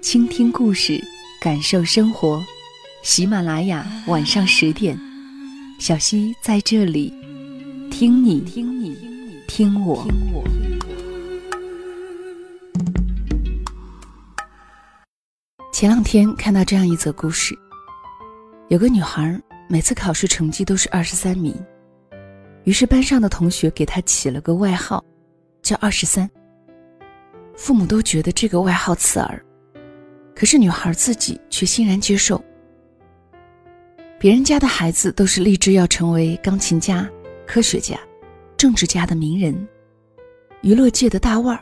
倾听故事，感受生活。喜马拉雅晚上十点，小溪在这里，听你听你听我。前两天看到这样一则故事，有个女孩每次考试成绩都是二十三名，于是班上的同学给她起了个外号，叫二十三。父母都觉得这个外号刺耳。可是女孩自己却欣然接受。别人家的孩子都是立志要成为钢琴家、科学家、政治家的名人，娱乐界的大腕儿。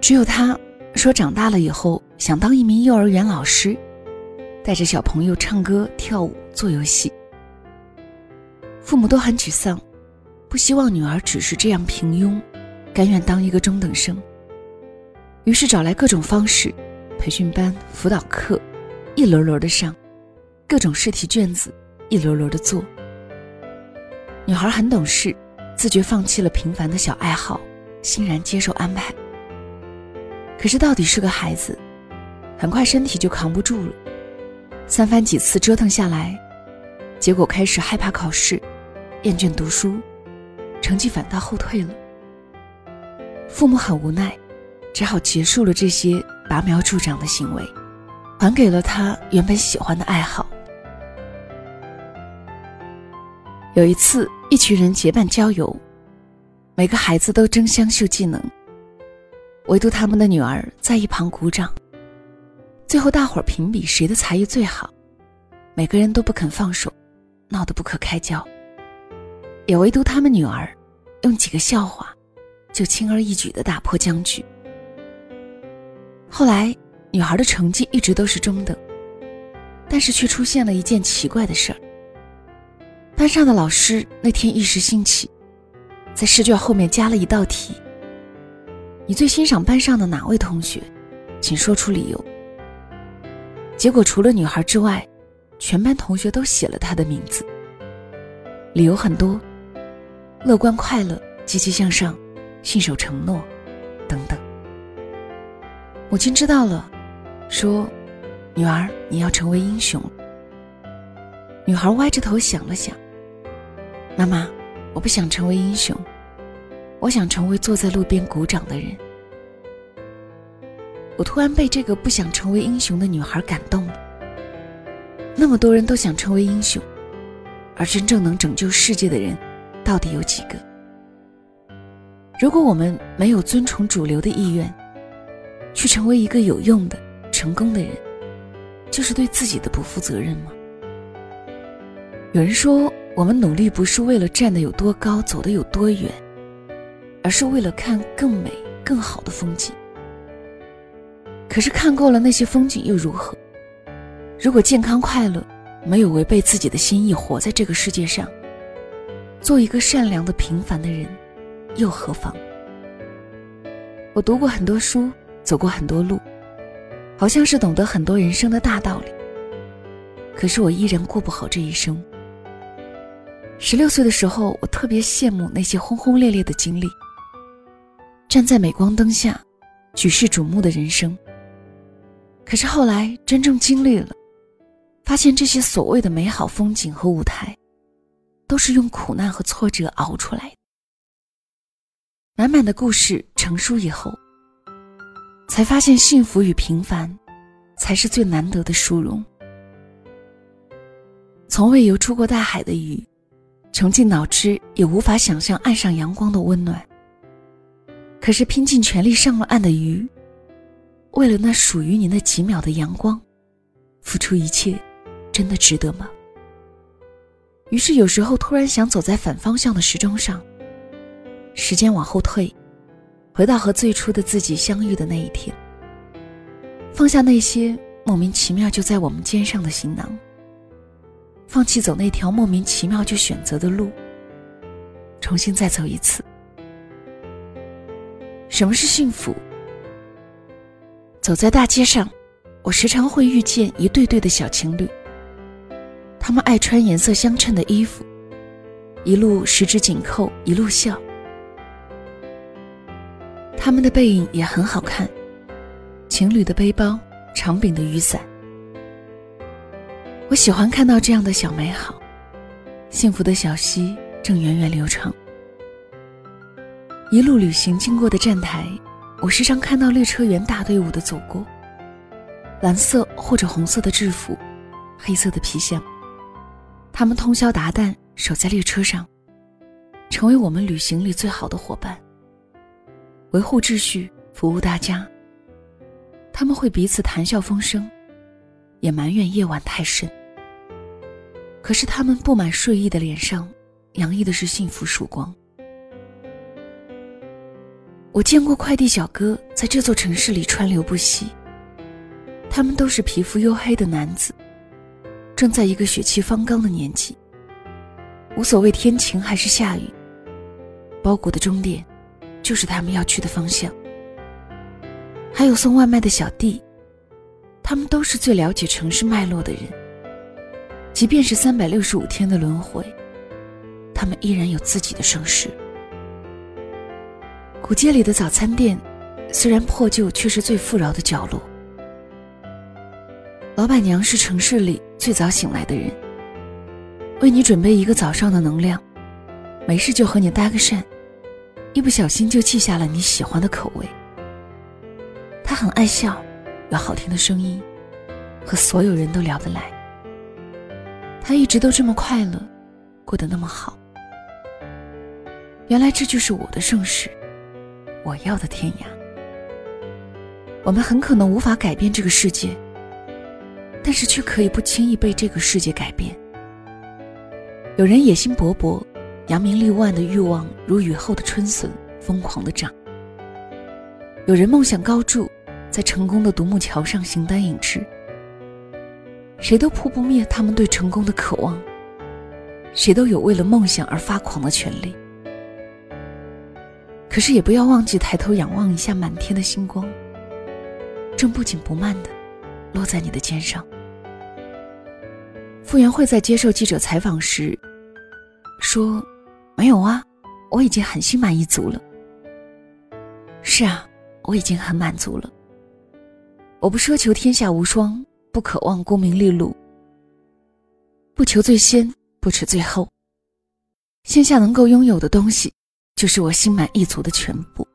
只有她说，长大了以后想当一名幼儿园老师，带着小朋友唱歌、跳舞、做游戏。父母都很沮丧，不希望女儿只是这样平庸，甘愿当一个中等生。于是找来各种方式。培训班、辅导课，一轮轮的上，各种试题卷子，一轮轮的做。女孩很懂事，自觉放弃了平凡的小爱好，欣然接受安排。可是到底是个孩子，很快身体就扛不住了。三番几次折腾下来，结果开始害怕考试，厌倦读书，成绩反倒后退了。父母很无奈。只好结束了这些拔苗助长的行为，还给了他原本喜欢的爱好。有一次，一群人结伴郊游，每个孩子都争相秀技能，唯独他们的女儿在一旁鼓掌。最后，大伙儿评比谁的才艺最好，每个人都不肯放手，闹得不可开交。也唯独他们女儿，用几个笑话，就轻而易举地打破僵局。后来，女孩的成绩一直都是中等，但是却出现了一件奇怪的事儿。班上的老师那天一时兴起，在试卷后面加了一道题：“你最欣赏班上的哪位同学？请说出理由。”结果除了女孩之外，全班同学都写了她的名字。理由很多：乐观快乐、积极向上、信守承诺，母亲知道了，说：“女儿，你要成为英雄。”女孩歪着头想了想：“妈妈，我不想成为英雄，我想成为坐在路边鼓掌的人。”我突然被这个不想成为英雄的女孩感动了。那么多人都想成为英雄，而真正能拯救世界的人，到底有几个？如果我们没有遵从主流的意愿，去成为一个有用的、成功的人，就是对自己的不负责任吗？有人说，我们努力不是为了站得有多高、走得有多远，而是为了看更美、更好的风景。可是看够了那些风景又如何？如果健康快乐，没有违背自己的心意，活在这个世界上，做一个善良的平凡的人，又何妨？我读过很多书。走过很多路，好像是懂得很多人生的大道理。可是我依然过不好这一生。十六岁的时候，我特别羡慕那些轰轰烈烈的经历，站在镁光灯下，举世瞩目的人生。可是后来真正经历了，发现这些所谓的美好风景和舞台，都是用苦难和挫折熬出来的。满满的故事成书以后。才发现，幸福与平凡，才是最难得的殊荣。从未游出过大海的鱼，穷尽脑汁也无法想象岸上阳光的温暖。可是拼尽全力上了岸的鱼，为了那属于你那几秒的阳光，付出一切，真的值得吗？于是有时候突然想走在反方向的时钟上，时间往后退。回到和最初的自己相遇的那一天，放下那些莫名其妙就在我们肩上的行囊，放弃走那条莫名其妙就选择的路，重新再走一次。什么是幸福？走在大街上，我时常会遇见一对对的小情侣，他们爱穿颜色相称的衣服，一路十指紧扣，一路笑。他们的背影也很好看，情侣的背包，长柄的雨伞。我喜欢看到这样的小美好，幸福的小溪正源远流长。一路旅行经过的站台，我时常看到列车员大队伍的走过，蓝色或者红色的制服，黑色的皮箱。他们通宵达旦守在列车上，成为我们旅行里最好的伙伴。维护秩序，服务大家。他们会彼此谈笑风生，也埋怨夜晚太深。可是他们布满睡意的脸上，洋溢的是幸福曙光。我见过快递小哥在这座城市里川流不息。他们都是皮肤黝黑的男子，正在一个血气方刚的年纪。无所谓天晴还是下雨，包裹的终点。就是他们要去的方向。还有送外卖的小弟，他们都是最了解城市脉络的人。即便是三百六十五天的轮回，他们依然有自己的盛世。古街里的早餐店，虽然破旧，却是最富饶的角落。老板娘是城市里最早醒来的人，为你准备一个早上的能量，没事就和你搭个讪。一不小心就记下了你喜欢的口味。他很爱笑，有好听的声音，和所有人都聊得来。他一直都这么快乐，过得那么好。原来这就是我的盛世，我要的天涯。我们很可能无法改变这个世界，但是却可以不轻易被这个世界改变。有人野心勃勃。扬名立万的欲望如雨后的春笋，疯狂的长。有人梦想高筑，在成功的独木桥上形单影只。谁都扑不灭他们对成功的渴望，谁都有为了梦想而发狂的权利。可是也不要忘记抬头仰望一下满天的星光，正不紧不慢的落在你的肩上。傅园慧在接受记者采访时说。没有啊，我已经很心满意足了。是啊，我已经很满足了。我不奢求天下无双，不渴望功名利禄，不求最先，不耻最后。现下能够拥有的东西，就是我心满意足的全部。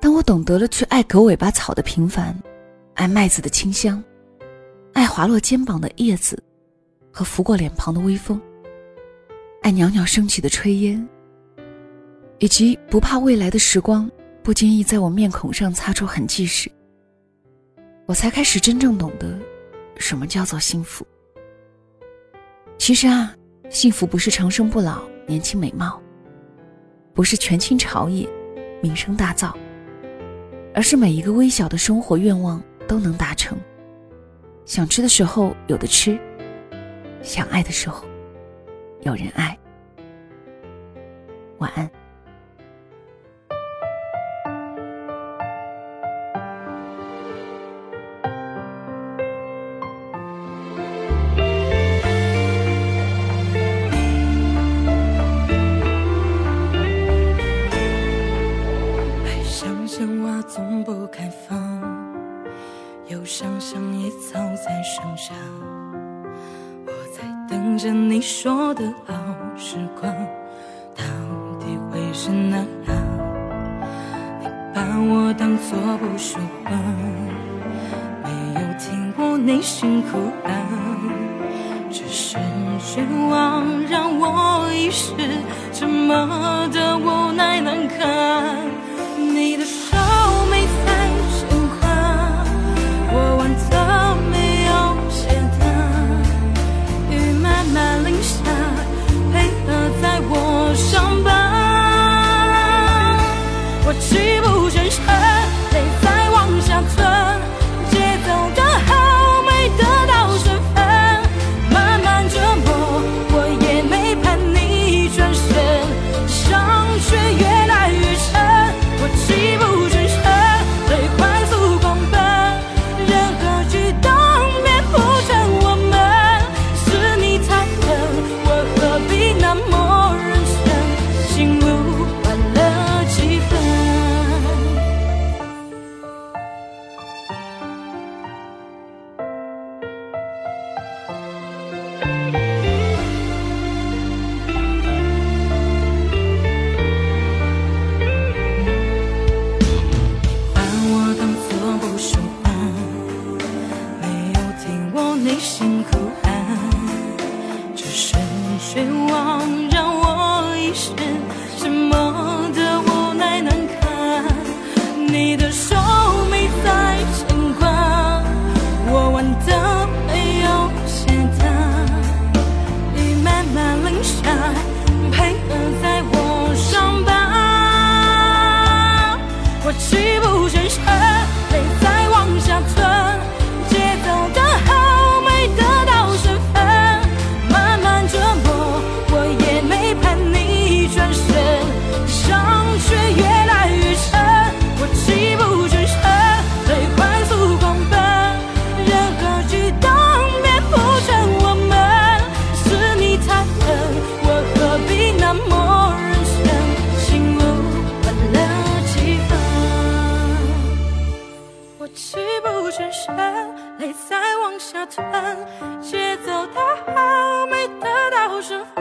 当我懂得了去爱狗尾巴草的平凡，爱麦子的清香，爱滑落肩膀的叶子，和拂过脸庞的微风。爱袅袅升起的炊烟，以及不怕未来的时光不经意在我面孔上擦出痕迹时，我才开始真正懂得什么叫做幸福。其实啊，幸福不是长生不老、年轻美貌，不是权倾朝野、名声大噪，而是每一个微小的生活愿望都能达成。想吃的时候有的吃，想爱的时候。有人爱，晚安。说的好时光，到底会是哪样？你把我当作不说话，没有听我内心哭喊，只是绝望让我一时这么的无奈难堪。你的得